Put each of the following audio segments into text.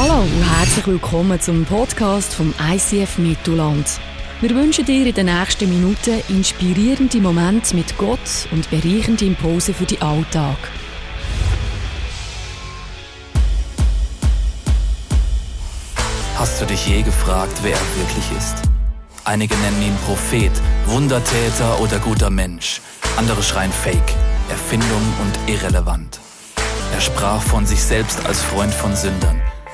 Hallo und herzlich willkommen zum Podcast vom ICF Mittelland. Wir wünschen dir in den nächsten Minuten inspirierende Momente mit Gott und bereichende Impulse für den Alltag. Hast du dich je gefragt, wer er wirklich ist? Einige nennen ihn Prophet, Wundertäter oder guter Mensch. Andere schreien Fake, Erfindung und irrelevant. Er sprach von sich selbst als Freund von Sündern,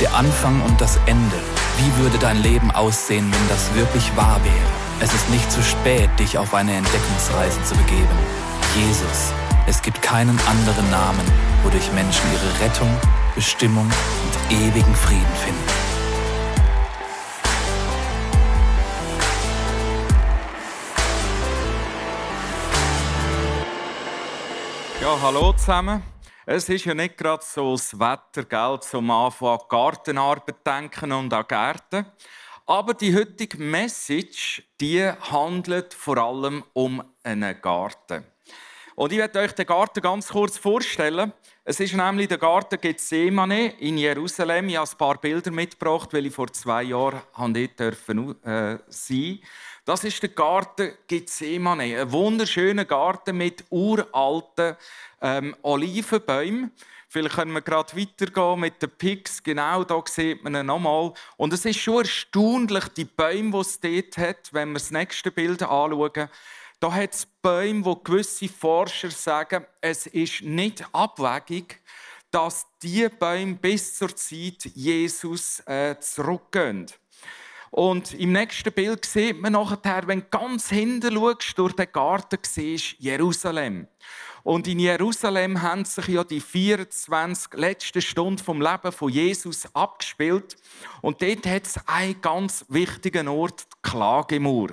Der Anfang und das Ende. Wie würde dein Leben aussehen, wenn das wirklich wahr wäre? Es ist nicht zu spät, dich auf eine Entdeckungsreise zu begeben. Jesus. Es gibt keinen anderen Namen, wodurch Menschen ihre Rettung, Bestimmung und ewigen Frieden finden. Ja, hallo zusammen. Es ist ja nicht gerade so das Wetter, gell, zum Anfang an Gartenarbeit denken und an Gärten. Aber die heutige Message, die handelt vor allem um einen Garten. Und ich werde euch den Garten ganz kurz vorstellen. Es ist nämlich der Garten Gethsemane in Jerusalem. Ich habe ein paar Bilder mitgebracht, weil ich vor zwei Jahren dort äh, sein Das ist der Garten Gethsemane. Ein wunderschöner Garten mit uralten ähm, Olivenbäumen. Vielleicht können wir gerade weitergehen mit den Pigs. Genau da sieht man ihn nochmal. Und es ist schon erstaunlich, die Bäume, die es dort hat, wenn wir das nächste Bild anschauen. Da hat es Bäume, wo gewisse Forscher sagen, es ist nicht abwegig, dass diese Bäume bis zur Zeit Jesus äh, zurückgehen. Und im nächsten Bild sieht man nachher, wenn du ganz hinten schaust, durch den Garten siehst, Jerusalem. Und in Jerusalem haben sich ja die 24 letzten Stunden vom Leben von Jesus abgespielt. Und dort hat es einen ganz wichtigen Ort, die Klagemauer.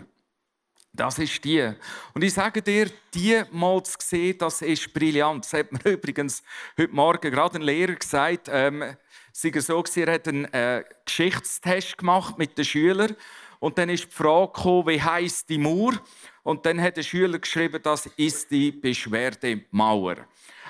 Das ist die. Und ich sage dir, die mal zu sehen, das ist brillant. Das hat mir übrigens heute Morgen gerade ein Lehrer gesagt. Ähm, sie so, er hat einen äh, Geschichtstest gemacht mit den Schülern. Und dann ist die Frage gekommen, wie heisst die Mauer? Und dann hat der Schüler geschrieben, das ist die Beschwerdemauer.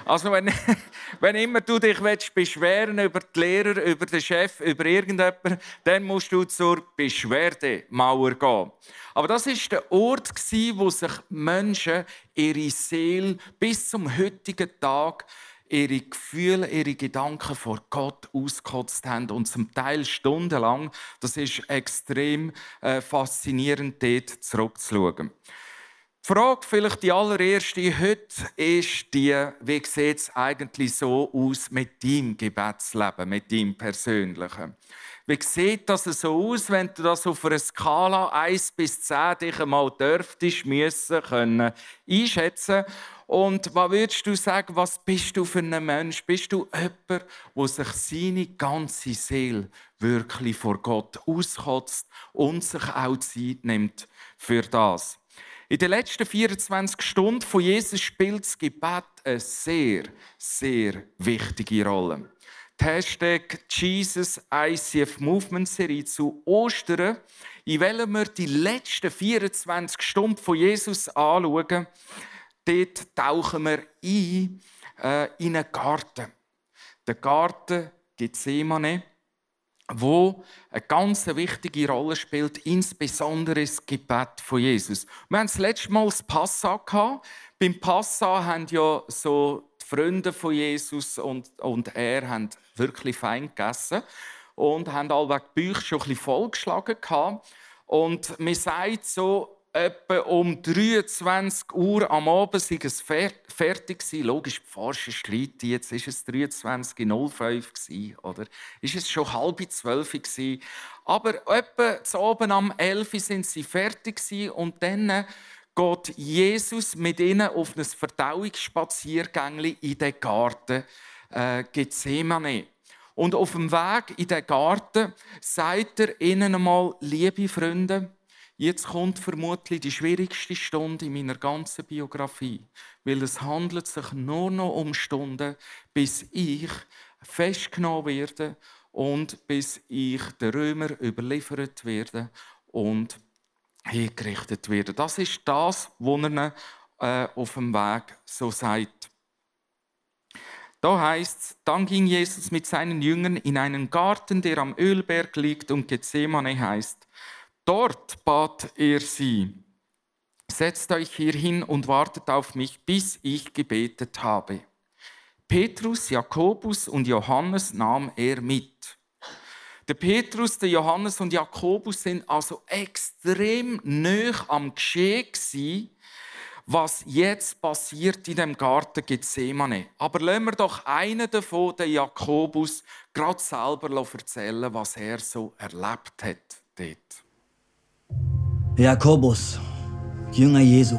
Also wenn, wenn immer du dich willst beschweren über die Lehrer, über den Chef, über irgendjemanden, dann musst du zur Beschwerdemauer gehen. Aber das ist der Ort, wo sich Menschen ihre Seele bis zum heutigen Tag ihre Gefühle, ihre Gedanken vor Gott ausgekotzt haben und zum Teil stundenlang. Das ist extrem äh, faszinierend, dort zurückzuschauen. Die Frage, vielleicht die allererste heute, ist die, wie sieht es eigentlich so aus mit deinem Gebetsleben, mit deinem persönlichen? Wie sieht das so aus, wenn du das auf einer Skala 1 bis 10 dich einmal dürftest, müssen, können einschätzen Und was würdest du sagen, was bist du für ein Mensch? Bist du jemand, der sich seine ganze Seele wirklich vor Gott auskotzt und sich auch Zeit nimmt für das? In den letzten 24 Stunden von Jesus spielt das Gebet eine sehr, sehr wichtige Rolle. Die Hashtag Jesus ICF Movement Serie zu Ostern, in welcher wir die letzten 24 Stunden von Jesus anschauen, dort tauchen wir ein äh, in einen Garten. Der Garten Gethsemane wo eine ganz wichtige Rolle spielt, insbesondere das Gebet von Jesus. Wir haben das letzte Mal das Passa gehabt. Beim Passa haben ja so die Freunde von Jesus und, und er haben wirklich fein gegessen und haben allweg die Bücher schon ein bisschen vollgeschlagen gehabt. Und man sagt so, etwa um 23 Uhr am Abend sei es fertig gewesen. Logisch, die Forscher streiten jetzt, ist es 23.05 gewesen, oder ist es schon halb zwölf gewesen. Aber etwa zu oben am 11 sind sie fertig gewesen und dann geht Jesus mit ihnen auf ein Verdauungsspaziergängli in den Garten äh, Gethsemane. Und auf dem Weg in den Garten sagt er ihnen einmal, liebe Freunde, jetzt kommt vermutlich die schwierigste Stunde in meiner ganzen Biografie, weil es handelt sich nur noch um Stunden, bis ich festgenommen werde und bis ich den Römer überliefert werde und hingerichtet werde. Das ist das, was er äh, auf dem Weg so sagt. Da heißt es, dann ging Jesus mit seinen Jüngern in einen Garten, der am Ölberg liegt und Gethsemane heißt. Dort bat er sie, setzt euch hier hin und wartet auf mich, bis ich gebetet habe. Petrus, Jakobus und Johannes nahm er mit. Der Petrus, der Johannes und Jakobus sind also extrem nöch am Geschehen was jetzt passiert in dem Garten Gethsemane. Aber lassen wir doch einen davon, den Jakobus, gerade selber erzählen, was er so erlebt hat dort. Jakobus, Jünger Jesu.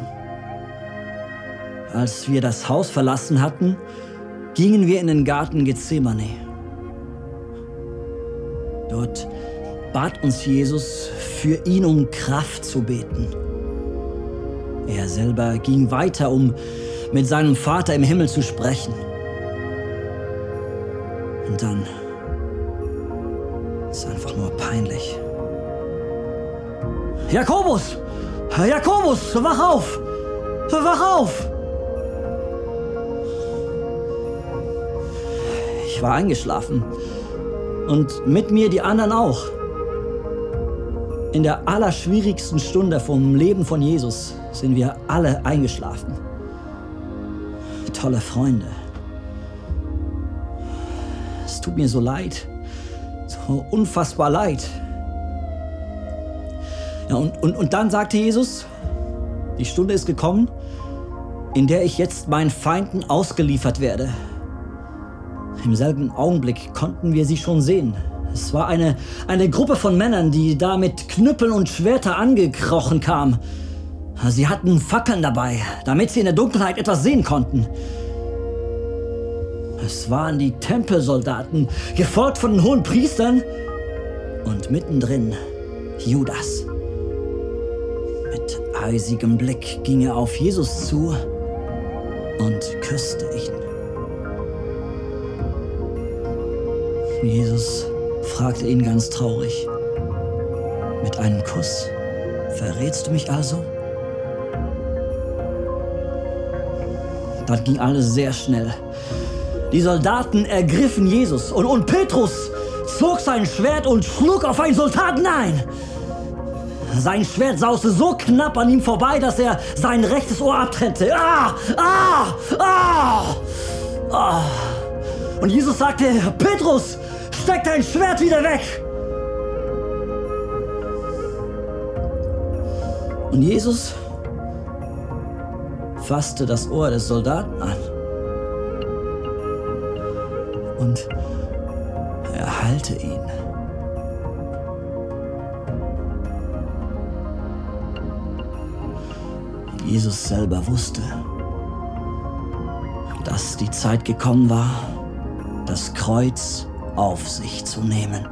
Als wir das Haus verlassen hatten, gingen wir in den Garten Gethsemane. Dort bat uns Jesus, für ihn um Kraft zu beten. Er selber ging weiter, um mit seinem Vater im Himmel zu sprechen. Und dann ist einfach nur peinlich. Jakobus! Jakobus, wach auf! Wach auf! Ich war eingeschlafen. Und mit mir die anderen auch. In der allerschwierigsten Stunde vom Leben von Jesus sind wir alle eingeschlafen. Tolle Freunde. Es tut mir so leid. So unfassbar leid. Ja, und, und, und dann sagte Jesus, die Stunde ist gekommen, in der ich jetzt meinen Feinden ausgeliefert werde. Im selben Augenblick konnten wir sie schon sehen. Es war eine, eine Gruppe von Männern, die da mit Knüppeln und Schwerter angekrochen kam. Sie hatten Fackeln dabei, damit sie in der Dunkelheit etwas sehen konnten. Es waren die Tempelsoldaten, gefolgt von den hohen Priestern und mittendrin Judas. Eisigem Blick ging er auf Jesus zu und küsste ihn. Jesus fragte ihn ganz traurig. Mit einem Kuss verrätst du mich also? Dann ging alles sehr schnell. Die Soldaten ergriffen Jesus und, und Petrus zog sein Schwert und schlug auf einen Soldaten ein. Sein Schwert sauste so knapp an ihm vorbei, dass er sein rechtes Ohr abtrennte. Ah, ah, ah, ah. Und Jesus sagte, Petrus, steck dein Schwert wieder weg. Und Jesus fasste das Ohr des Soldaten an und erhalte ihn. Jesus selber wusste, dass die Zeit gekommen war, das Kreuz auf sich zu nehmen.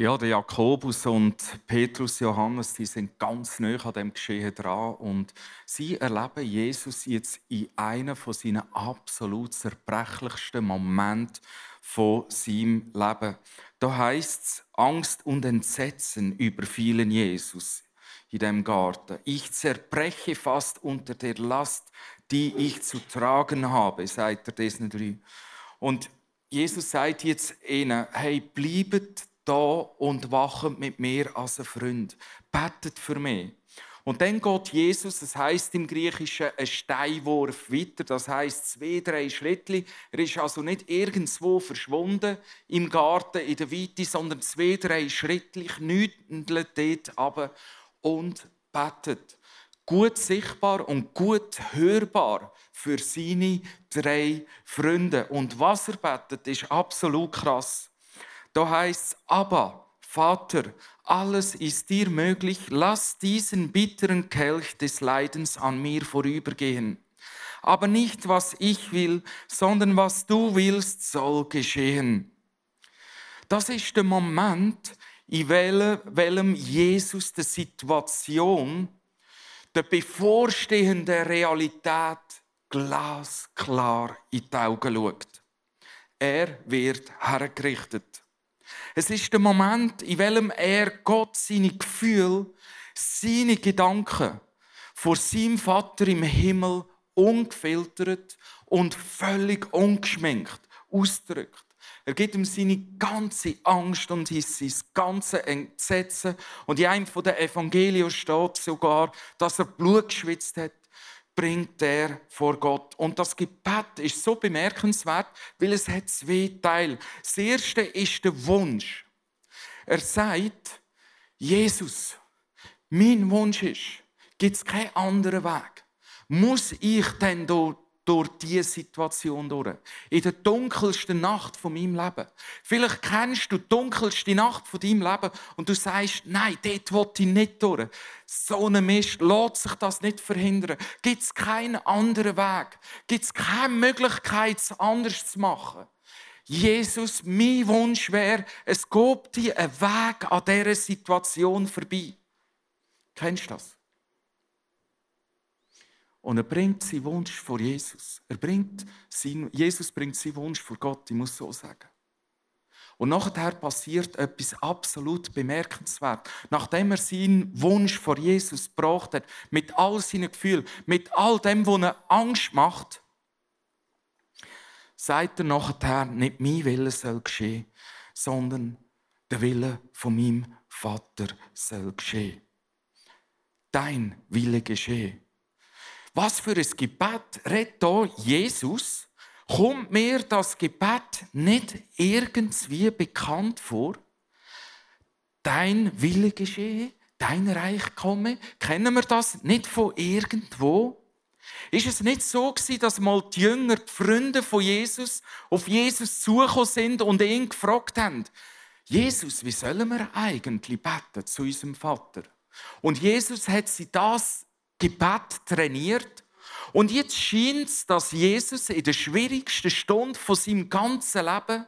Ja, der Jakobus und Petrus, Johannes, die sind ganz nah an dem Geschehen dran und sie erleben Jesus jetzt in einem von seinen absolut zerbrechlichsten Momenten von seinem Leben. Da heißt es, Angst und Entsetzen überfielen Jesus in dem Garten. Ich zerbreche fast unter der Last, die ich zu tragen habe, sagt er diesen drei. Und Jesus sagt jetzt ihnen, hey, bleibet da und wachen mit mir als ein Freund. Betet für mich. Und dann geht Jesus, das heißt im Griechischen, ein Steinwurf weiter, das heißt zwei, drei Schritte. Er ist also nicht irgendwo verschwunden im Garten in der Weite, sondern zwei, drei Schritte knütelt dort ab und betet. Gut sichtbar und gut hörbar für seine drei Freunde. Und was er betet, ist absolut krass. Da heißt es, aber Vater, alles ist dir möglich, lass diesen bitteren Kelch des Leidens an mir vorübergehen. Aber nicht, was ich will, sondern was du willst, soll geschehen. Das ist der Moment, in welchem Jesus der Situation, der bevorstehenden Realität glasklar in die Augen schaut. Er wird hergerichtet. Es ist der Moment, in welchem er Gott seine Gefühle, seine Gedanken vor seinem Vater im Himmel ungefiltert und völlig ungeschminkt ausdrückt. Er gibt ihm seine ganze Angst und sein ganze Entsetzen. Und in einem der Evangelien steht sogar, dass er Blut geschwitzt hat, bringt er vor Gott. Und das Gebet ist so bemerkenswert, weil es hat zwei Teile. Das erste ist der Wunsch. Er sagt, Jesus, mein Wunsch ist, gibt es keinen anderen Weg. Muss ich denn dort durch diese Situation durch. In der dunkelsten Nacht von meinem Leben. Vielleicht kennst du die dunkelste Nacht von deinem Leben und du sagst, nein, dort will ich nicht durch. So ein Mist, lässt sich das nicht verhindern. Gibt es keinen anderen Weg? Gibt es keine Möglichkeit, es anders zu machen? Jesus, mein Wunsch wäre, es gibt dir einen Weg an dieser Situation vorbei. Kennst du das? Und er bringt seinen Wunsch vor Jesus. Er bringt sein, Jesus bringt seinen Wunsch vor Gott, ich muss so sagen. Und nachher passiert etwas absolut bemerkenswert. Nachdem er seinen Wunsch vor Jesus gebracht hat, mit all seinen Gefühlen, mit all dem, was er Angst macht, sagt er nachher, nicht mein Wille soll geschehen, sondern der Wille von meinem Vater soll geschehen. Dein Wille geschehe. Was für ein Gebet redet hier Jesus? Kommt mir das Gebet nicht irgendwie bekannt vor? Dein Wille geschehe, dein Reich komme. Kennen wir das nicht von irgendwo? Ist es nicht so dass mal die Jünger, die Freunde von Jesus, auf Jesus zugekommen sind und ihn gefragt haben, Jesus, wie sollen wir eigentlich beten zu unserem Vater? Und Jesus hat sie das Gebet trainiert. Und jetzt scheint es, dass Jesus in der schwierigsten Stunde von seinem ganzen Leben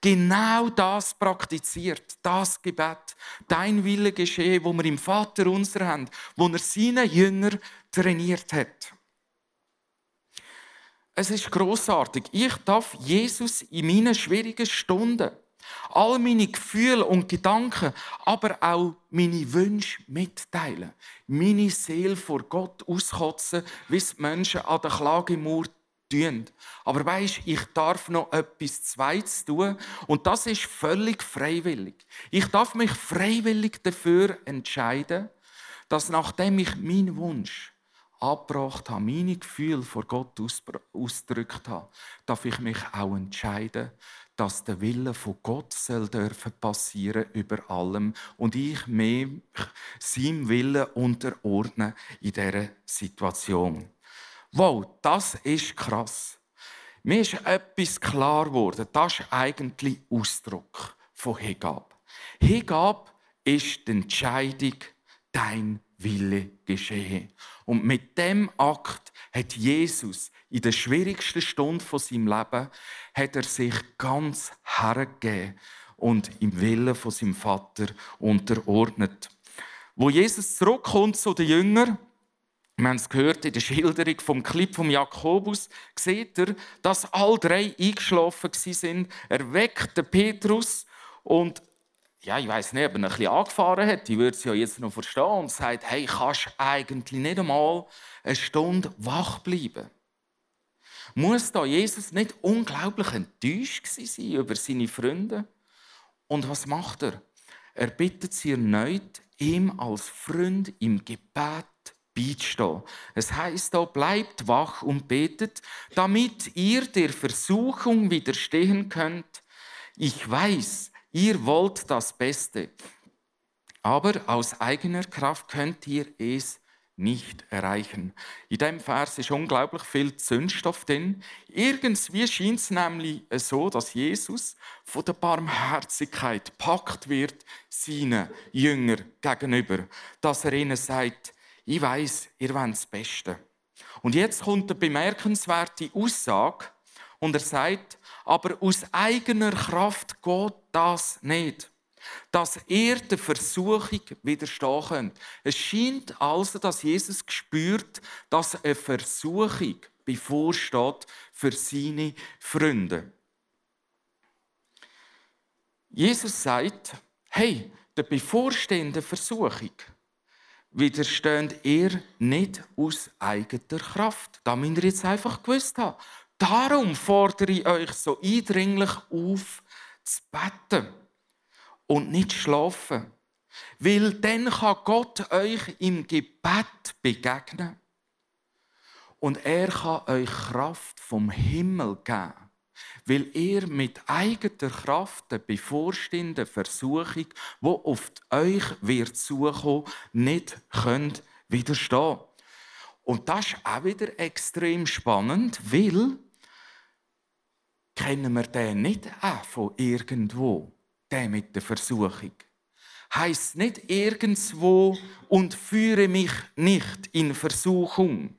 genau das praktiziert, das Gebet, dein Wille geschehe, wo wir im Vater unser haben, wo er seine Jünger trainiert hat. Es ist großartig. Ich darf Jesus in meinen schwierigen Stunden all meine Gefühle und Gedanken, aber auch meine Wünsche mitteilen. Meine Seele vor Gott auskotzen, wie es Menschen an der Klagemauer tun. Aber weisst, ich darf noch etwas Zweites tun und das ist völlig freiwillig. Ich darf mich freiwillig dafür entscheiden, dass nachdem ich meinen Wunsch abgebracht habe, meine Gefühle vor Gott ausgedrückt habe, darf ich mich auch entscheiden, dass der Wille von Gott soll dürfen passieren über allem und ich mich seinem Willen unterordnen in dieser Situation. Wow, das ist krass. Mir ist etwas klar geworden. Das ist eigentlich Ausdruck von Hingabe. Hingabe ist die Entscheidung, dein Wille geschehe. Und mit dem Akt hat Jesus in der schwierigsten Stunde von seinem Leben hat er sich ganz hergegeben und im Willen von seinem Vater unterordnet. Wo Jesus zurückkommt zu den Jüngern, wir haben es gehört in der Schilderung vom Clip vom Jakobus, sieht er, dass all drei eingeschlafen sind. Er weckt Petrus und ja, ich weiß nicht, ob er ein bisschen angefahren hat, ich würde es ja jetzt noch verstehen, und sagt, hey, kannst eigentlich nicht einmal eine Stunde wach bleiben? Muss da Jesus nicht unglaublich enttäuscht sein über seine Freunde? Und was macht er? Er bittet sie erneut, ihm als Freund im Gebet beizustehen. Es heißt da, bleibt wach und betet, damit ihr der Versuchung widerstehen könnt. Ich weiß, Ihr wollt das Beste, aber aus eigener Kraft könnt ihr es nicht erreichen. In diesem Vers ist unglaublich viel Zündstoff drin. Irgendwie scheint es nämlich so, dass Jesus von der Barmherzigkeit packt wird seinen Jüngern gegenüber, dass er ihnen sagt, ich weiß, ihr wollt das Beste. Und jetzt kommt eine bemerkenswerte Aussage und er sagt, aber aus eigener Kraft geht das nicht dass er der Versuchung widerstehen könnte. Es scheint also, dass Jesus spürt, dass eine Versuchung bevorsteht für seine Freunde. Jesus sagt, hey, der bevorstehenden Versuchung widersteht ihr nicht aus eigener Kraft. Da müsst ihr jetzt einfach gewusst haben. Darum fordere ich euch so eindringlich auf, zu beten und nicht schlafen. Weil dann kann Gott euch im Gebet begegnen. Und er kann euch Kraft vom Himmel geben. Weil ihr mit eigener Kraft der bevorstehenden Versuchung, die auf euch wird zukommen, nicht könnt widerstehen. Und das ist auch wieder extrem spannend, weil kennen wir den nicht auch von irgendwo der mit der Versuchung. Heißt nicht irgendwo und führe mich nicht in Versuchung.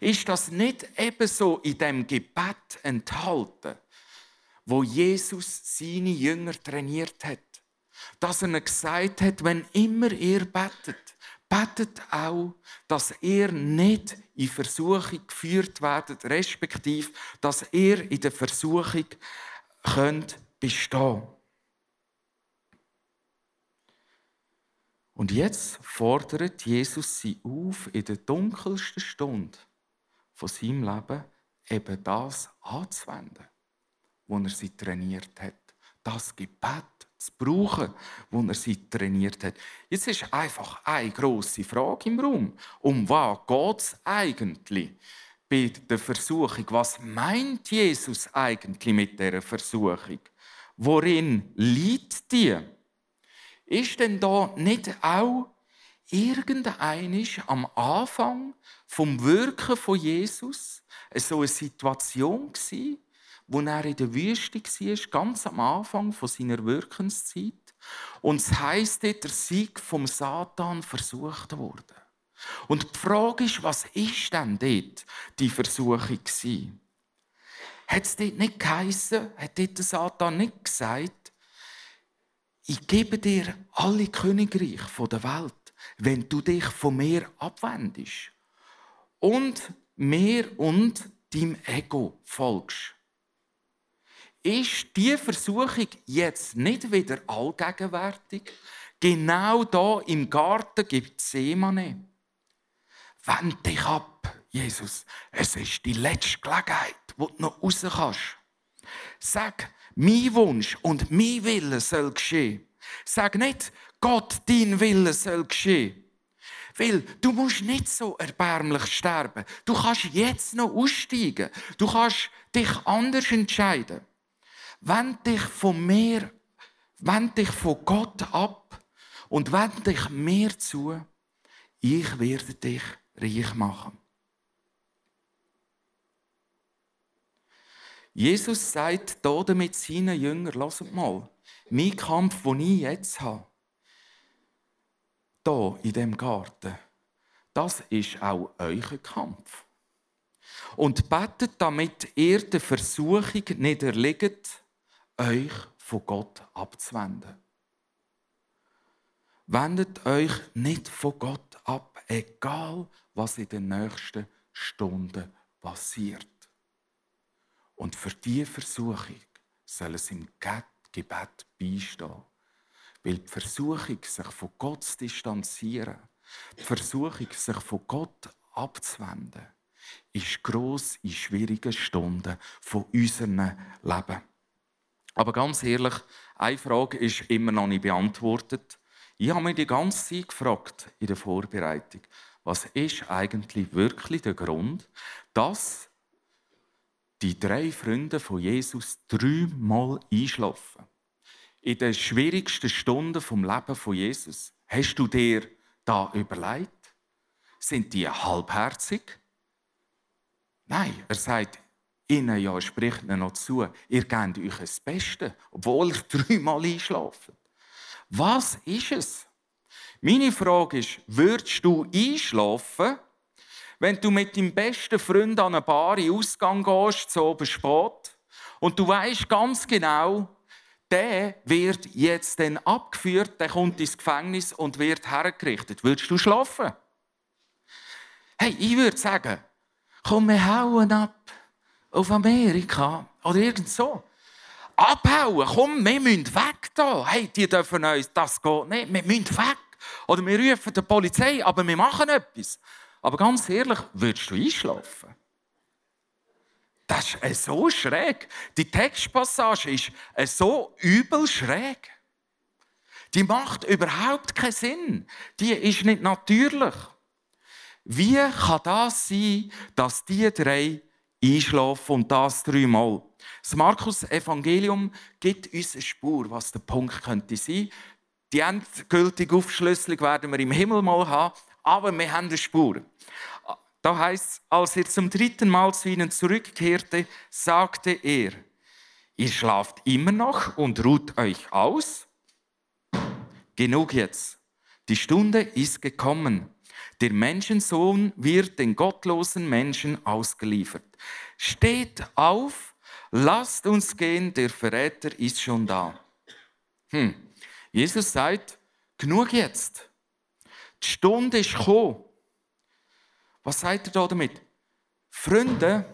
Ist das nicht ebenso in dem Gebet enthalten, wo Jesus seine Jünger trainiert hat? Dass er gesagt hat, wenn immer ihr betet, betet auch, dass ihr nicht in Versuchung geführt werdet, respektive, dass ihr in der Versuchung könnt bestehen. Und jetzt fordert Jesus sie auf, in der dunkelsten Stunde von seinem Leben eben das anzuwenden, wo er sie trainiert hat. Das Gebet zu brauchen, wo er sie trainiert hat. Jetzt ist einfach eine grosse Frage im Raum. Um was geht es eigentlich bei der Versuchung? Was meint Jesus eigentlich mit der Versuchung? Worin liegt die? Ist denn da nicht auch irgendeinisch am Anfang vom Wirken von Jesus so eine Situation gsi, wo er in der Wüste war, ganz am Anfang von seiner Wirkenszeit. Und es heisst dort, der Sieg vom Satan versucht wurde. Und die Frage ist, was ist denn dort die Versuchung? Hat es dort nicht geheissen, hat dort der Satan nicht gesagt, ich gebe dir alle Königreiche der Welt, wenn du dich von mir abwendest und mir und deinem Ego folgst. Ist die Versuchung jetzt nicht wieder allgegenwärtig? Genau da im Garten gibt es Seemane. Wend dich ab, Jesus. Es ist die letzte Gelegenheit, wo du noch raus kannst. Sag, mein Wunsch und mein Wille soll geschehen. Sag nicht, Gott, dein Wille soll geschehen. Weil du musst nicht so erbärmlich sterben. Du kannst jetzt noch aussteigen. Du kannst dich anders entscheiden. Wend dich von mir, wend dich von Gott ab und wend dich mir zu. Ich werde dich reich machen. Jesus sagt hier damit seinen Jüngern, lasst mal, mein Kampf, den ich jetzt habe, hier in dem Garten, das ist auch euer Kampf. Und betet, damit ihr der Versuchung nicht erliegt, euch von Gott abzuwenden. Wendet euch nicht von Gott ab, egal was in den nächsten Stunden passiert. Und für diese Versuchung soll es im Gebet beistehen. Weil die Versuchung, sich von Gott zu distanzieren, die Versuchung, sich von Gott abzuwenden, ist gross in schwierigen Stunden von unserem Leben. Aber ganz ehrlich, eine Frage ist immer noch nicht beantwortet. Ich habe mich die ganze Zeit gefragt in der Vorbereitung, was ist eigentlich wirklich der Grund, dass die drei Freunde von Jesus dreimal einschlafen. In den schwierigsten Stunden vom Leben von Jesus. Hast du dir da überlegt? Sind die halbherzig? Nein, er sagt ihnen ja, spricht ihnen noch zu, ihr gebt euch das Beste, obwohl ihr dreimal einschlafen. Was ist es? Meine Frage ist, würdest du einschlafen, wenn du mit deinem besten Freund an eine Bar in Ausgang gehst, so oben spät, und du weißt ganz genau, der wird jetzt dann abgeführt, der kommt ins Gefängnis und wird hergerichtet. Würdest du schlafen? Hey, ich würde sagen, komm, wir hauen ab auf Amerika oder irgend so. Abhauen, komm, wir müssen weg da. Hey, die dürfen uns, das geht nicht, wir müssen weg. Oder wir rufen die Polizei, aber wir machen etwas. Aber ganz ehrlich, würdest du einschlafen? Das ist so schräg. Die Textpassage ist so übel schräg. Die macht überhaupt keinen Sinn. Die ist nicht natürlich. Wie kann das sein, dass die drei einschlafen und das dreimal? Das Markus-Evangelium gibt uns eine Spur, was der Punkt könnte sein. Die endgültige Aufschlüsselung werden wir im Himmel mal haben, aber wir haben eine Spur. Da heißt, als er zum dritten Mal zu ihnen zurückkehrte, sagte er: Ihr schlaft immer noch und ruht euch aus? Genug jetzt. Die Stunde ist gekommen. Der Menschensohn wird den gottlosen Menschen ausgeliefert. Steht auf, lasst uns gehen, der Verräter ist schon da. Hm. Jesus sagt, genug jetzt. Die Stunde ist gekommen. Was sagt er da damit? Freunde,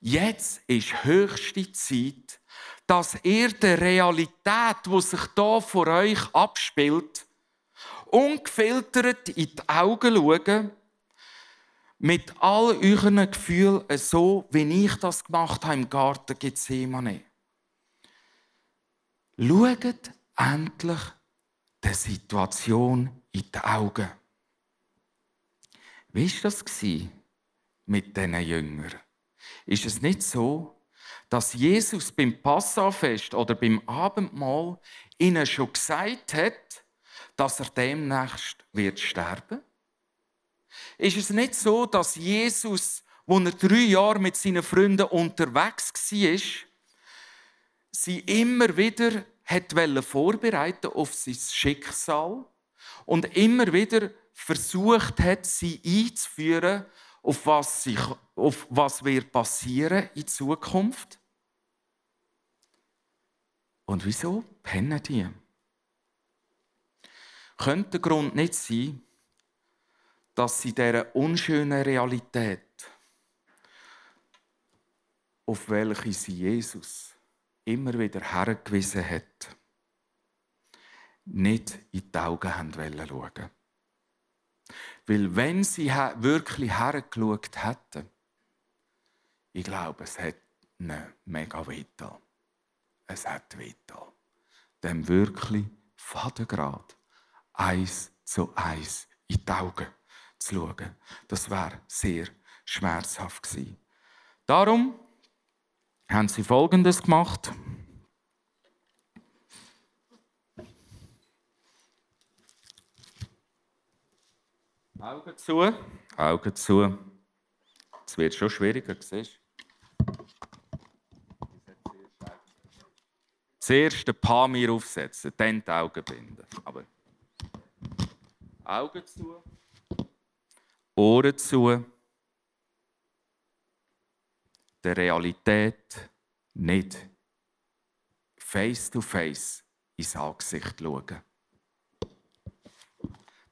jetzt ist höchste Zeit, dass ihr der Realität, die sich da vor euch abspielt, ungefiltert in die Augen schauen, mit all euren Gefühlen, so wie ich das gemacht habe im Garten Gethsemane. Schaut endlich der Situation in die Augen. Wie war das mit diesen Jüngern? Ist es nicht so, dass Jesus beim Passafest oder beim Abendmahl ihnen schon gesagt hat, dass er demnächst wird sterben? Ist es nicht so, dass Jesus, als er drei Jahre mit seinen Freunden unterwegs war, sie immer wieder hat vorbereiten auf sein Schicksal und immer wieder versucht hat, sie einzuführen, auf was, sich, auf was wird passieren in Zukunft? Und wieso pennen die? Könnte der Grund nicht sein, dass sie dieser unschönen Realität, auf welche sie Jesus immer wieder hergewiesen hat, nicht in die Augen haben schauen Weil wenn sie wirklich hergeschaut hätten, ich glaube, es hätte ihnen mega wehgetan. Es hat wehgetan. Dem wirklich Vatergrad eins zu eins in die Augen zu schauen. Das wäre sehr schmerzhaft gewesen. Darum haben sie Folgendes gemacht. Augen zu, Augen zu. Es wird schon schwieriger, siehst Zuerst paar Mir aufsetzen, dann die Augen binden. Aber Augen zu, Ohren zu, der Realität nicht face to face ins Angesicht schauen.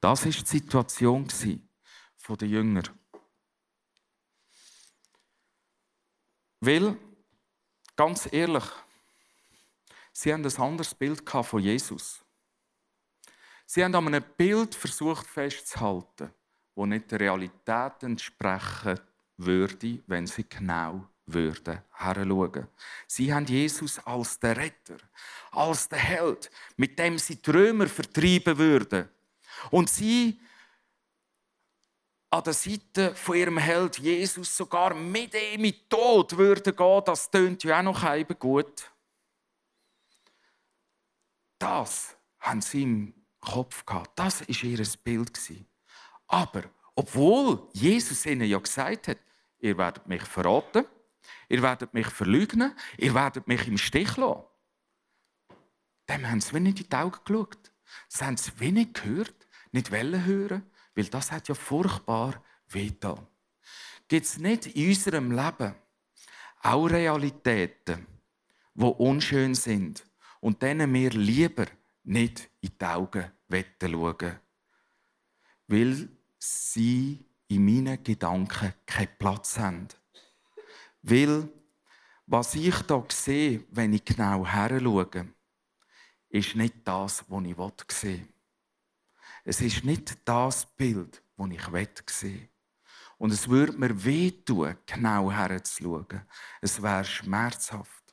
Das war die Situation der Jünger. Weil, ganz ehrlich, sie haben ein anderes Bild von Jesus. Sie haben an einem Bild versucht festzuhalten, das nicht der Realität entsprechen würde, wenn sie genau würden heranschauen. Sie haben Jesus als den Retter, als den Held, mit dem sie die Römer vertreiben würden. Und sie an der Seite von ihrem Held Jesus sogar mit ihm in den Tod würden gehen, das tönt ja auch noch eben gut. Das haben sie im Kopf gehabt. Das war ihr Bild. Aber obwohl Jesus ihnen ja gesagt hat, ihr werdet mich verraten, ihr werdet mich verleugnen, ihr werdet mich im Stich lassen, dem haben sie nicht in die Augen geschaut. Das haben sie wenig gehört, nicht wollen hören, weil das hat ja furchtbar wehgetan. Gibt es nicht in unserem Leben auch Realitäten, die unschön sind und denen wir lieber nicht in die Augen schauen weil sie in meinen Gedanken keinen Platz haben. Weil, was ich hier sehe, wenn ich genau her schaue, ist nicht das, was ich sehen will. Es ist nicht das Bild, das ich will. Und es würde mir wehtun, genau herzuschauen. Es wäre schmerzhaft.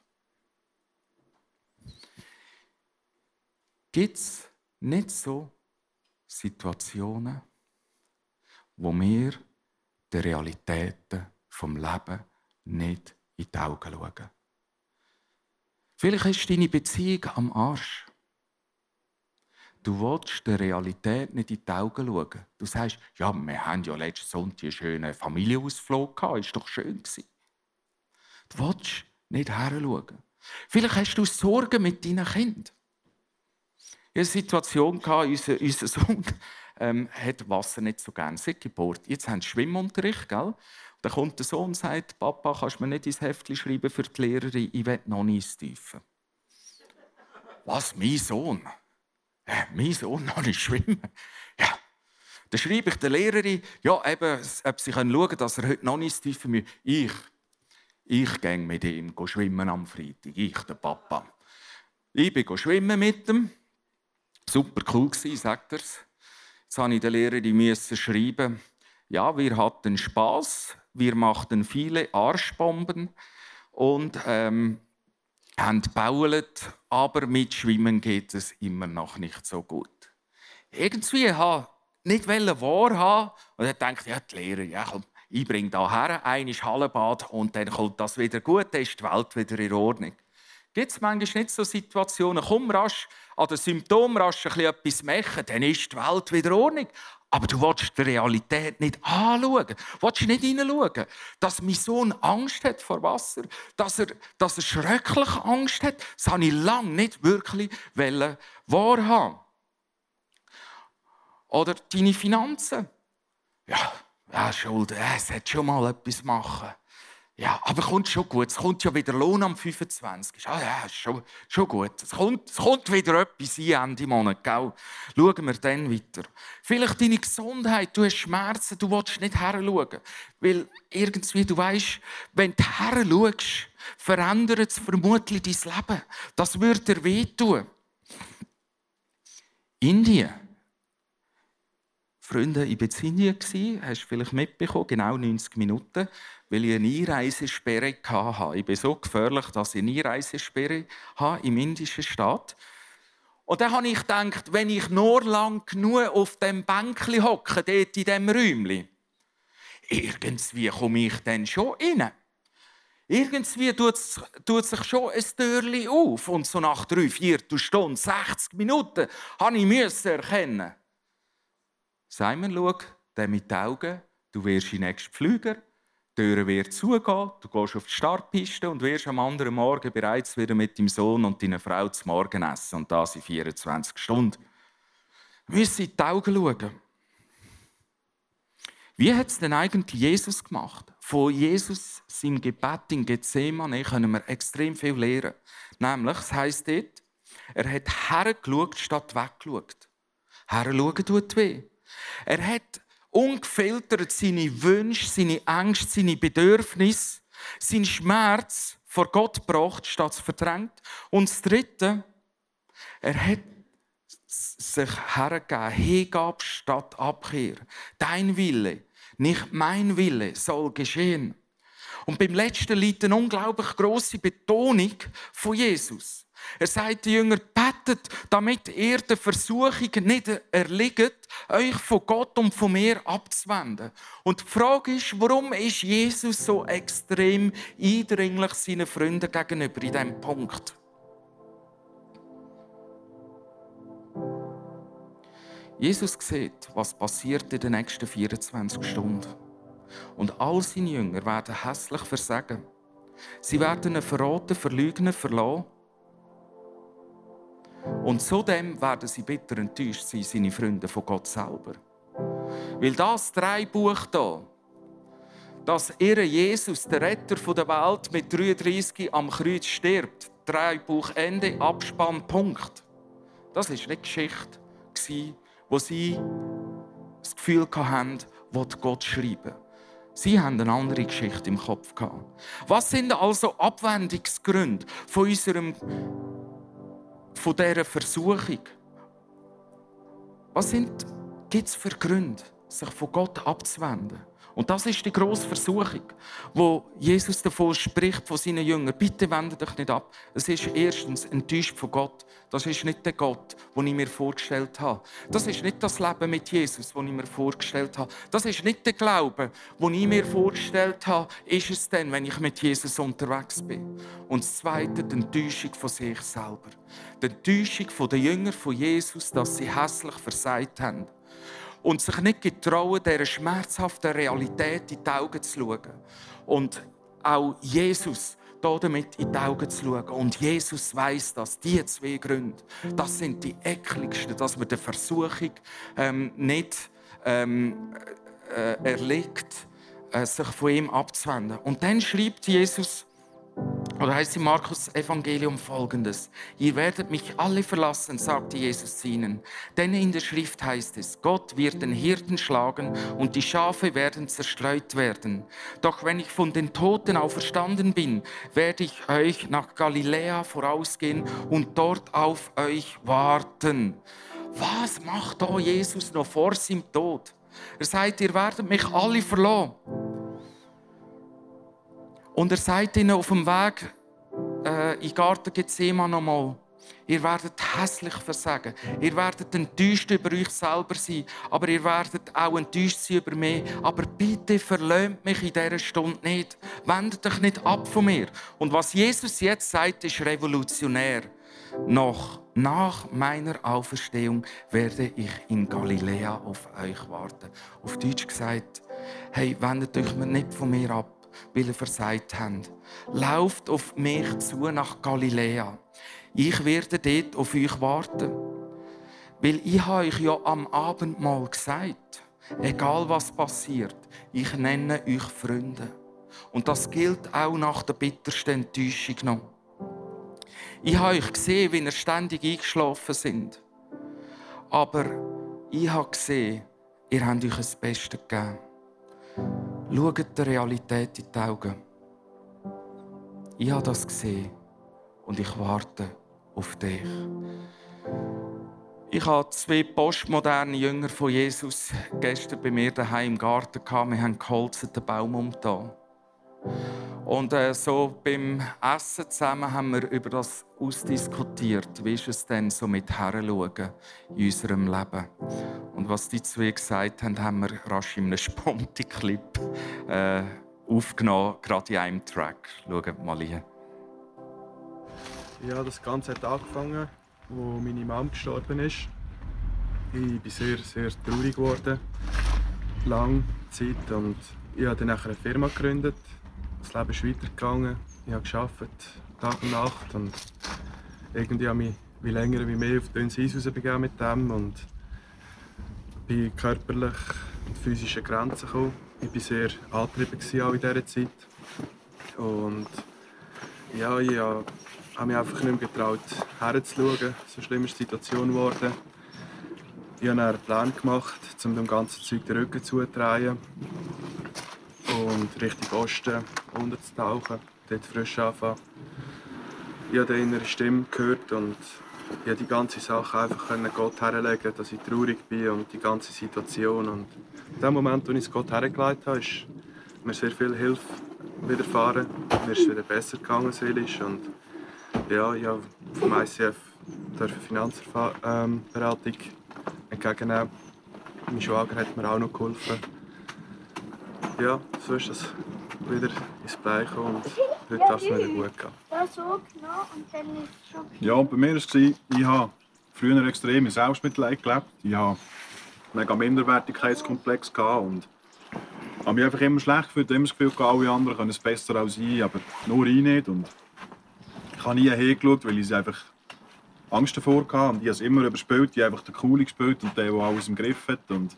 Gibt es nicht so Situationen, wo wir die Realitäten vom Leben nicht in die Augen schauen? Vielleicht ist deine Beziehung am Arsch. Du willst der Realität nicht in die Augen schauen. Du sagst, ja, wir haben ja letzten Sonntag einen schönen Familienausflug gehabt, ist doch schön gewesen. Du willst nicht herschauen. Vielleicht hast du Sorgen mit deinen Kindern. Eine Situation, unser, unser Sohn ähm, hat Wasser nicht so gerne seit Geburt. Jetzt haben sie Schwimmunterricht, gell? Dann kommt der Sohn und sagt, Papa, kannst du mir nicht ins Heftchen schreiben für die Lehrerin, ich will noch nicht ins Tiefe. Was, mein Sohn? Äh, mein Sohn noch nicht schwimmen? Ja. Dann schreibe ich der Lehrerin, ja, eben, ob sie schauen können, dass er heute noch nicht ins Tiefe muss. Ich, ich gehe mit ihm schwimmen am Freitag, ich, der Papa. Ich bin schwimmen mit ihm. Super cool gewesen, sagt er. Jetzt musste ich der Lehrerin schreiben, ja, wir hatten Spaß, wir machten viele Arschbomben und ähm, haben gebaut, aber mit Schwimmen geht es immer noch nicht so gut. Irgendwie habe ich nicht wahrhaben und er denkt, ja, die Lehrer, ja, komm, ich bringe da her, ein Hallenbad und dann kommt das wieder gut, dann ist die Welt wieder in Ordnung. Gibt es manchmal nicht so Situationen, komm rasch an den Symptomen rasch etwas machen, dann ist die Welt wieder Ordnung. Aber du willst die Realität nicht anschauen. Du willst nicht hineinschauen. Dass mein Sohn Angst hat vor Wasser, dass er, dass er schrecklich Angst hat, das habe ich lange nicht wirklich wahrhaben. Oder deine Finanzen. Ja, ja, Schuld, es hat schon mal etwas machen. Ja, aber kommt schon gut. Es kommt ja wieder Lohn am 25. Ah ja, schon, schon gut. Es kommt, es kommt wieder etwas ein Ende Monat, gell? Schauen wir dann weiter. Vielleicht deine Gesundheit, du hast Schmerzen, du willst nicht herschauen. Weil irgendwie, du weißt, wenn du herschaust, verändert es vermutlich dein Leben. Das würde dir wehtun. Indien. Freunde, ich war in hast du vielleicht mitbekommen, genau 90 Minuten weil ich eine Einreisesperre hatte. Ich bin so gefährlich, dass ich eine Einreisesperre habe im indischen Staat. Und dann habe ich gedacht, wenn ich nur lang genug auf dem Bänkli hocke, dort in diesem Räumchen, irgendwie komme ich dann schon rein. Irgendwie tut, tut sich schon ein Türchen auf. Und so nach drei, vier Stunden, 60 Minuten, habe ich erkennen. Simon, schau, der mit den Augen, du wirst in nächsten Flüger, die Tür wird zugehen, du gehst auf die Startpiste und wirst am anderen Morgen bereits wieder mit deinem Sohn und deiner Frau zum Morgen essen. Und das in 24 Stunden. Wir müssen in die Augen schauen. Wie hat es denn eigentlich Jesus gemacht? Von Jesus, seinem Gebet in Gethsemane, können wir extrem viel lernen. Nämlich, es heisst dort, er hat hergeschaut statt weggeschaut. Herschauen tut weh. Er hat ungefiltert seine Wünsche, seine Ängste, seine Bedürfnisse, seinen Schmerz vor Gott gebracht, statt verdrängt. Und das Dritte, er hat sich hergegeben, Hingabe statt Abkehr. Dein Wille, nicht mein Wille, soll geschehen. Und beim letzten liegt eine unglaublich große Betonung von Jesus. Er sagt den Jüngern, betet, damit ihr der Versuchung nicht erliegt, euch von Gott und von mir abzuwenden. Und die Frage ist, warum ist Jesus so extrem eindringlich seinen Freunden gegenüber in diesem Punkt? Jesus sieht, was passiert in den nächsten 24 Stunden. Und all seine Jünger werden hässlich versagen. Sie werden ihn verraten, verleugnen, verlassen und zudem werden sie bitter enttäuscht sein, seine Freunde von Gott selber. Weil das drei Buch hier, dass ihr Jesus, der Retter der Welt, mit 33 am Kreuz stirbt. Drei Buchende, Abspann, Punkt. Das war nicht Geschichte, wo sie das Gefühl hatten, Gott schreiben Sie haben eine andere Geschichte im Kopf Was sind also Abwendungsgründe von unserem, von dieser Versuchung? Was gibt es für Gründe, sich von Gott abzuwenden? Und das ist die grosse Versuchung, wo Jesus davor spricht von seinen Jüngern. Bitte wendet euch nicht ab. Es ist erstens enttäuscht von Gott. Das ist nicht der Gott, den ich mir vorgestellt habe. Das ist nicht das Leben mit Jesus, das ich mir vorgestellt habe. Das ist nicht der Glaube, den ich mir vorgestellt habe, ist es denn, wenn ich mit Jesus unterwegs bin. Und das Zweite, die Enttäuschung von sich selber. Die Enttäuschung der Jünger von Jesus, dass sie hässlich versagt haben und sich nicht getrauen, dieser schmerzhaften Realität in die Augen zu schauen. Und auch Jesus damit in die Augen zu schauen. Und Jesus weiß dass Die zwei Gründe, das sind die ekligsten, dass man der Versuchung ähm, nicht ähm, äh, erlegt, äh, sich von ihm abzuwenden. Und dann schreibt Jesus oder heißt im Markus Evangelium folgendes: Ihr werdet mich alle verlassen, sagte Jesus ihnen. Denn in der Schrift heißt es: Gott wird den Hirten schlagen und die Schafe werden zerstreut werden. Doch wenn ich von den Toten auferstanden bin, werde ich euch nach Galiläa vorausgehen und dort auf euch warten. Was macht da Jesus noch vor seinem Tod? Er sagt: Ihr werdet mich alle verlassen. Und er sagt ihnen auf dem Weg äh, in den Garten Gethsemane nochmal, Ihr werdet hässlich versagen. Ihr werdet enttäuscht über euch selber sein. Aber ihr werdet auch enttäuscht sein über mich. Aber bitte verlöhnt mich in dieser Stunde nicht. Wendet euch nicht ab von mir. Und was Jesus jetzt sagt, ist revolutionär. Noch nach meiner Auferstehung werde ich in Galiläa auf euch warten. Auf Deutsch gesagt, hey, wendet euch nicht von mir ab weil ihr versagt habt. Lauft auf mich zu nach Galiläa. Ich werde dort auf euch warten. Weil ich habe euch ja am Abend mal gesagt, egal was passiert, ich nenne euch Freunde. Und das gilt auch nach der bittersten Enttäuschung noch. Ich habe euch gesehen, wie ihr ständig eingeschlafen sind. Aber ich habe gesehen, ihr habt euch das Beste gegeben. Schaut der Realität in die Augen. Ich habe das gesehen und ich warte auf dich. Ich hatte zwei postmoderne Jünger von Jesus gestern bei mir daheim im Garten. Wir haben geholzten Baum umgetan. Und äh, so beim Essen zusammen haben wir über das ausdiskutiert. Wie ist es denn so mit Heranschauen in unserem Leben? Und was die zwei gesagt haben, haben wir rasch in einem Sponti-Clip äh, aufgenommen, gerade in einem Track. Schaut mal hier. Ja, das Ganze hat angefangen, als meine Mom gestorben ist. Ich bin sehr, sehr traurig geworden. Lange Zeit. Und ich habe dann eine Firma gegründet das Leben ist weitergegangen. Ich habe gearbeitet, Tag und Nacht. Und irgendwie habe ich mich wie länger wie mehr auf dünnes Eis rausbegeben mit dem. Und bin körperlich an physische Grenzen gekommen. Ich war sehr angetrieben auch in dieser Zeit. Und ja, ich habe mich einfach nicht mehr getraut, herzuschauen. So schlimm ist die Situation geworden. Ich habe einen Plan gemacht, um dem ganzen Zeug den Rücken zuzudrehen und Richtung Osten unterzutauchen, dort frisch anfangen. Ich habe die innere Stimme gehört und ich konnte die ganze Sache einfach Gott herlegen, dass ich traurig bin und die ganze Situation. Und in dem Moment, als ich es Gott hergelegt habe, ist mir sehr viel Hilfe widerfahren. Mir ist es wieder besser gegangen, seelisch. Und ja, ich habe vom ICF Finanzberatung entgegennehmen. Mein Schwager hat mir auch noch geholfen ja, so ist es wieder ins Bein gekommen und heute darf es wieder gut gehen. Ja, so genau und dann ist es schon... Ja, bei mir war es, ich habe früher extrem in Selbstmitleid gelebt. Ich hatte einen mega Minderwertigkeitskomplex und habe mich einfach immer schlecht gefühlt, immer das Gefühl, alle anderen können es besser als ich, aber nur ich nicht. Und ich habe nie hergeschaut, weil ich einfach Angst davor hatte. Und ich habe es immer überspielt, ich habe einfach den Coole gespielt und der, der alles im Griff hat. Und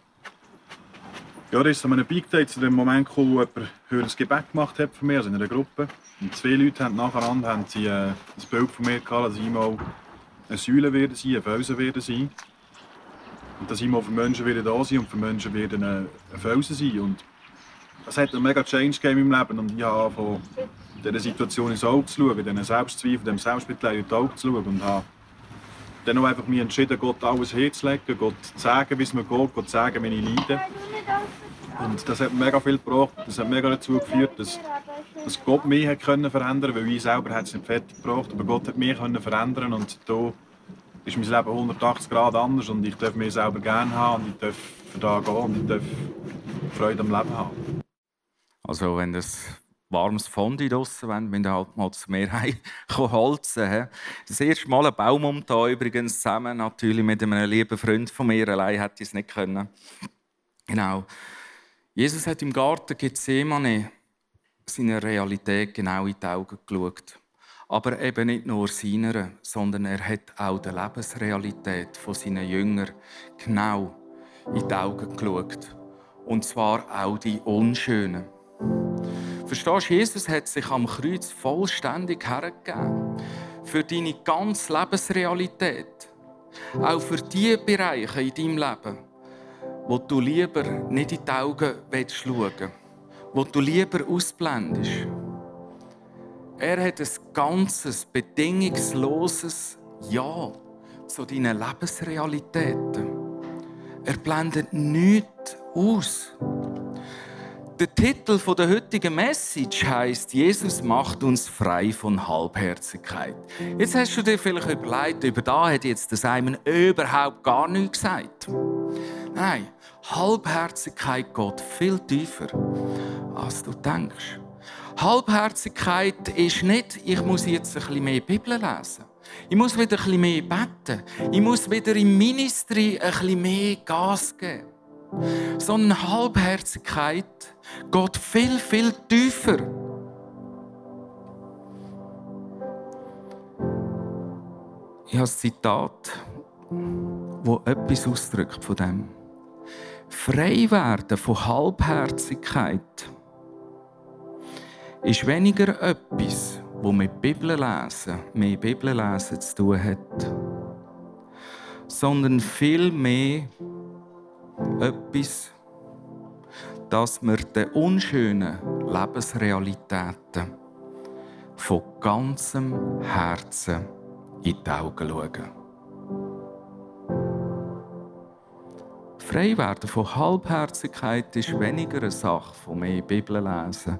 Ja, da ist an einem Big Day zu dem Moment gekommen, wo jemand ein Gebet gemacht hat für mich, also in einer Gruppe. Und zwei Leute haben nacheinander haben sie, äh, ein Bild von mir gehabt, dass ich mal eine Säule werde sein, ein Felsen werde sein. Und dass ich mal für Menschen wieder da sein und für Menschen wieder ein Felsen sein. Und das hat einen mega Change gegeben in meinem Leben. Und ich habe von dieser Situation ins Auge zu schauen, diesen Selbstzweifel, diesem Selbstmitleid in die Augen zu schauen. Und habe dann auch einfach mich entschieden, Gott alles herzulegen, Gott zu sagen, wie es mir geht, Gott zu sagen, meine Leiden. Und das hat mega viel gebracht. Das hat mega dazu geführt, dass, dass Gott mich hat können verändern konnte, weil ich selber hat es nicht fertig gebracht aber Gott hat mich können verändern und da ist mein Leben 180 Grad anders und ich darf mich selber gerne haben und ich darf für da gehen und ich darf Freude am Leben haben. Also wenn das warmes Fondue draussen wenn wir halt mal zu mir holzen. Das erste Mal ein Baum umgetan, übrigens zusammen natürlich mit einem lieben Freund von mir. Allein hätte ich es nicht können. Genau. Jesus hat im Garten Gethsemane seiner Realität genau in die Augen geschaut. Aber eben nicht nur seiner, sondern er hat auch die Lebensrealität von seinen Jüngern genau in die Augen geschaut. Und zwar auch die unschönen. Verstehst du, Jesus hat sich am Kreuz vollständig hergegeben. Für deine ganze Lebensrealität. Auch für die Bereiche in deinem Leben, wo du lieber nicht in die Augen schauen willst, wo du lieber ausblendest. Er hat ein ganzes, bedingungsloses Ja zu deinen Lebensrealitäten. Er blendet nichts aus. Der Titel der heutigen Message heißt: Jesus macht uns frei von Halbherzigkeit. Jetzt hast du dir vielleicht überlegt, über da hat jetzt der Simon überhaupt gar nichts gesagt. Nein, Halbherzigkeit geht viel tiefer, als du denkst. Halbherzigkeit ist nicht, ich muss jetzt ein bisschen mehr Bibel lesen. Ich muss wieder ein bisschen mehr beten. Ich muss wieder im Ministry ein bisschen mehr Gas geben. Sondern Halbherzigkeit geht viel, viel tiefer. Ich habe ein Zitat, das etwas ausdrückt von dem. Frei werden von Halbherzigkeit ist weniger etwas, das mit Bibellesen, mehr Bibellesen zu tun hat, sondern vielmehr etwas, dass wir den unschönen Lebensrealitäten von ganzem Herzen in die Augen schauen. Frei werden von Halbherzigkeit ist weniger eine Sache von mehr Bibel lesen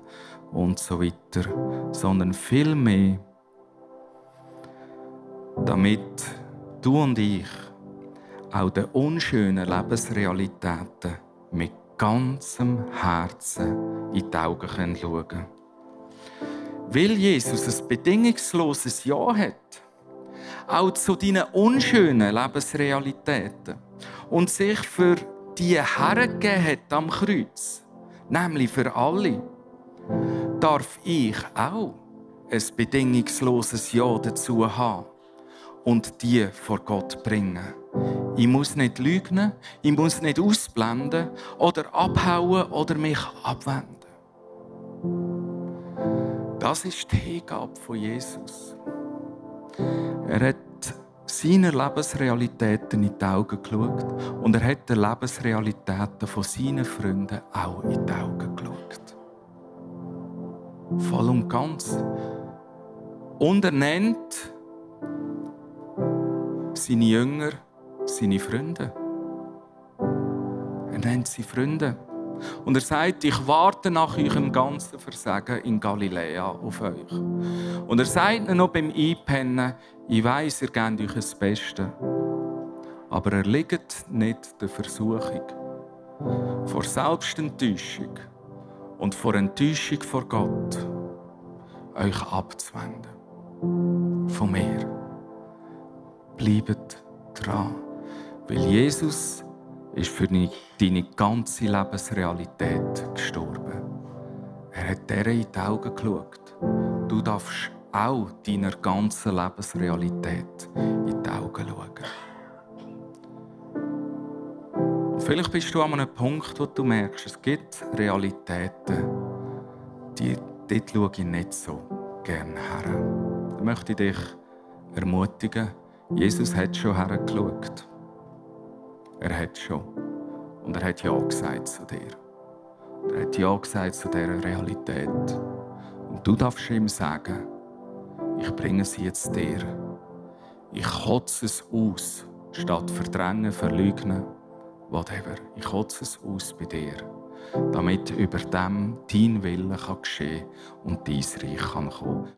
und so weiter, sondern vielmehr, damit du und ich auch den unschönen Lebensrealitäten mit ganzem Herzen in die Augen schauen können. Weil Jesus ein bedingungsloses Ja hat, auch zu deinen unschönen Lebensrealitäten und sich für die hergegeben hat am Kreuz, nämlich für alle, darf ich auch ein bedingungsloses Ja dazu haben und die vor Gott bringen. Ich muss nicht lügen, ich muss nicht ausblenden oder abhauen oder mich abwenden. Das ist die Hingabe von Jesus. Er hat seiner Lebensrealitäten in die Augen geschaut und er hat die Lebensrealitäten von seinen Freunden auch in die Augen geschaut. Voll und ganz. Und er nennt seine Jünger seine Freunde. Er nennt sie Freunde. Und er sagt, ich warte nach eurem ganzen Versagen in Galiläa auf euch. Und er sagt noch beim Einpennen, ich weiß, ihr gebt euch das Beste. Aber er liegt nicht der Versuchung, vor Selbstenttäuschung und vor Enttäuschung vor Gott, euch abzuwenden. Von mir. Bleibt dran. Weil Jesus ist für deine ganze Lebensrealität gestorben. Er hat dir in die Augen geschaut. Du darfst auch deiner ganzen Lebensrealität in die Augen schauen. vielleicht bist du an einem Punkt, wo du merkst, es gibt Realitäten, die, dort schaue ich nicht so gerne her. Dann möchte ich dich ermutigen, Jesus hat schon hergeschaut. Er hat schon. Und er hat Ja gesagt zu dir. Er hat Ja gesagt zu dieser Realität. Und du darfst ihm sagen, ich bringe sie jetzt dir. Ich kotze es aus, statt verdrängen, verleugnen, whatever. Ich kotze es aus bei dir, damit über dem dein Wille geschehen kann und dein Reich kann kommen